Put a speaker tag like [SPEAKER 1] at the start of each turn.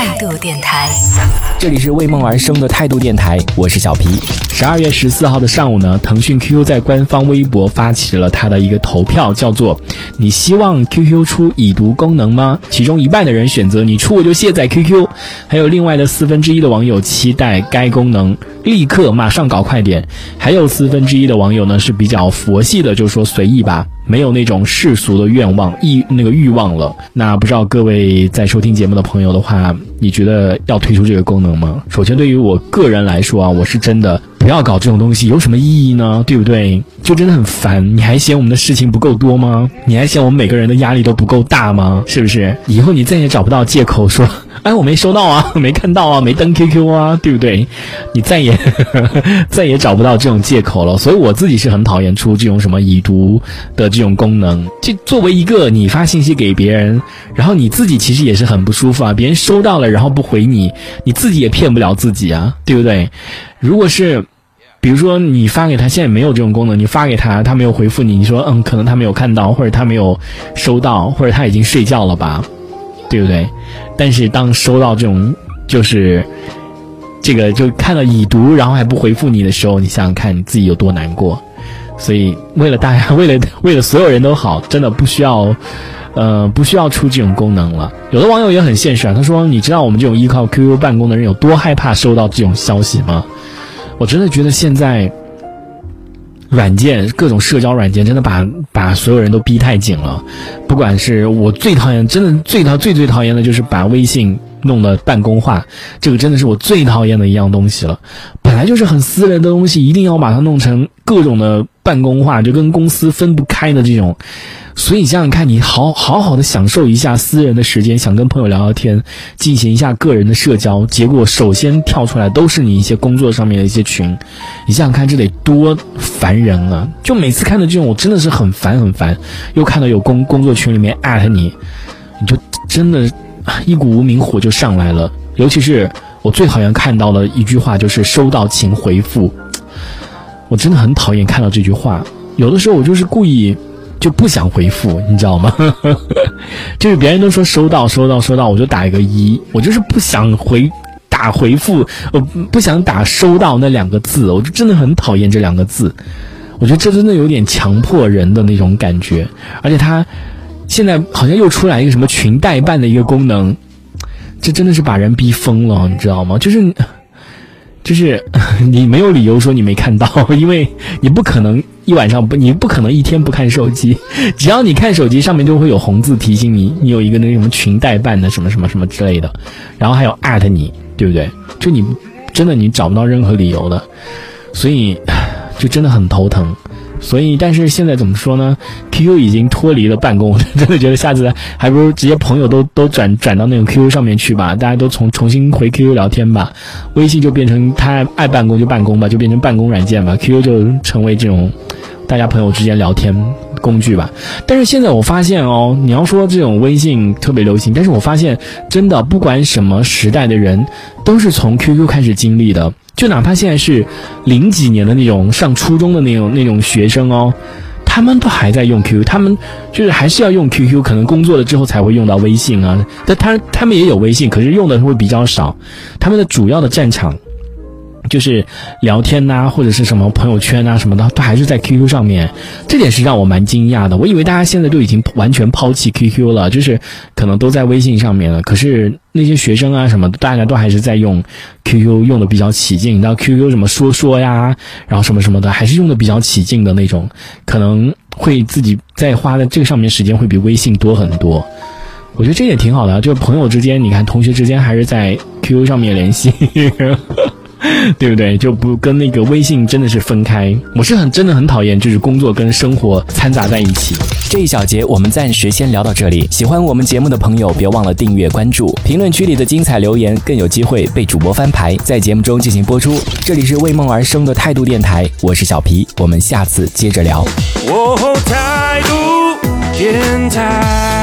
[SPEAKER 1] 态度电台。
[SPEAKER 2] 这里是为梦而生的态度电台，我是小皮。十二月十四号的上午呢，腾讯 QQ 在官方微博发起了它的一个投票，叫做“你希望 QQ 出已读功能吗？”其中一半的人选择“你出我就卸载 QQ”，还有另外的四分之一的网友期待该功能立刻马上搞快点，还有四分之一的网友呢是比较佛系的，就说随意吧。没有那种世俗的愿望、欲那个欲望了。那不知道各位在收听节目的朋友的话，你觉得要推出这个功能吗？首先，对于我个人来说啊，我是真的不要搞这种东西，有什么意义呢？对不对？就真的很烦。你还嫌我们的事情不够多吗？你还嫌我们每个人的压力都不够大吗？是不是？以后你再也找不到借口说。哎，我没收到啊，没看到啊，没登 QQ 啊，对不对？你再也 再也找不到这种借口了。所以我自己是很讨厌出这种什么已读的这种功能。就作为一个你发信息给别人，然后你自己其实也是很不舒服啊。别人收到了然后不回你，你自己也骗不了自己啊，对不对？如果是，比如说你发给他，现在没有这种功能，你发给他，他没有回复你，你说嗯，可能他没有看到，或者他没有收到，或者他已经睡觉了吧。对不对？但是当收到这种就是这个就看到已读，然后还不回复你的时候，你想想看你自己有多难过。所以为了大家，为了为了所有人都好，真的不需要，呃，不需要出这种功能了。有的网友也很现实啊，他说：“你知道我们这种依靠 QQ 办公的人有多害怕收到这种消息吗？”我真的觉得现在。软件各种社交软件真的把把所有人都逼太紧了，不管是我最讨厌，真的最讨最最讨厌的就是把微信弄得办公化，这个真的是我最讨厌的一样东西了。本来就是很私人的东西，一定要把它弄成各种的办公化，就跟公司分不开的这种。所以你想想看，你好好好的享受一下私人的时间，想跟朋友聊聊天，进行一下个人的社交，结果首先跳出来都是你一些工作上面的一些群，你想想看，这得多烦人啊！就每次看到这种，我真的是很烦很烦。又看到有工工作群里面艾特你，你就真的，一股无名火就上来了。尤其是我最讨厌看到的一句话就是“收到请回复”，我真的很讨厌看到这句话。有的时候我就是故意。就不想回复，你知道吗？就是别人都说收到收到收到，我就打一个一，我就是不想回打回复，我不想打收到那两个字，我就真的很讨厌这两个字。我觉得这真的有点强迫人的那种感觉，而且他现在好像又出来一个什么群代办的一个功能，这真的是把人逼疯了，你知道吗？就是。就是你没有理由说你没看到，因为你不可能一晚上不，你不可能一天不看手机。只要你看手机，上面就会有红字提醒你，你有一个那个什么群代办的什么什么什么之类的，然后还有艾特你，对不对？就你真的你找不到任何理由的，所以就真的很头疼。所以，但是现在怎么说呢？QQ 已经脱离了办公，真的觉得下次还不如直接朋友都都转转到那个 QQ 上面去吧，大家都重重新回 QQ 聊天吧。微信就变成他爱办公就办公吧，就变成办公软件吧。QQ 就成为这种大家朋友之间聊天工具吧。但是现在我发现哦，你要说这种微信特别流行，但是我发现真的不管什么时代的人，都是从 QQ 开始经历的。就哪怕现在是零几年的那种上初中的那种那种学生哦，他们都还在用 QQ，他们就是还是要用 QQ，可能工作了之后才会用到微信啊。但他他们也有微信，可是用的会比较少，他们的主要的战场。就是聊天呐，或者是什么朋友圈啊什么的，都还是在 QQ 上面。这点是让我蛮惊讶的。我以为大家现在都已经完全抛弃 QQ 了，就是可能都在微信上面了。可是那些学生啊什么，大家都还是在用 QQ，用的比较起劲。然后 QQ 什么说说呀，然后什么什么的，还是用的比较起劲的那种。可能会自己在花在这个上面时间会比微信多很多。我觉得这也挺好的，就是朋友之间，你看同学之间还是在 QQ 上面联系。对不对？就不跟那个微信真的是分开。我是很真的很讨厌，就是工作跟生活掺杂在一起。
[SPEAKER 3] 这一小节我们暂时先聊到这里。喜欢我们节目的朋友，别忘了订阅关注。评论区里的精彩留言更有机会被主播翻牌，在节目中进行播出。这里是为梦而生的态度电台，我是小皮，我们下次接着聊。态度电台。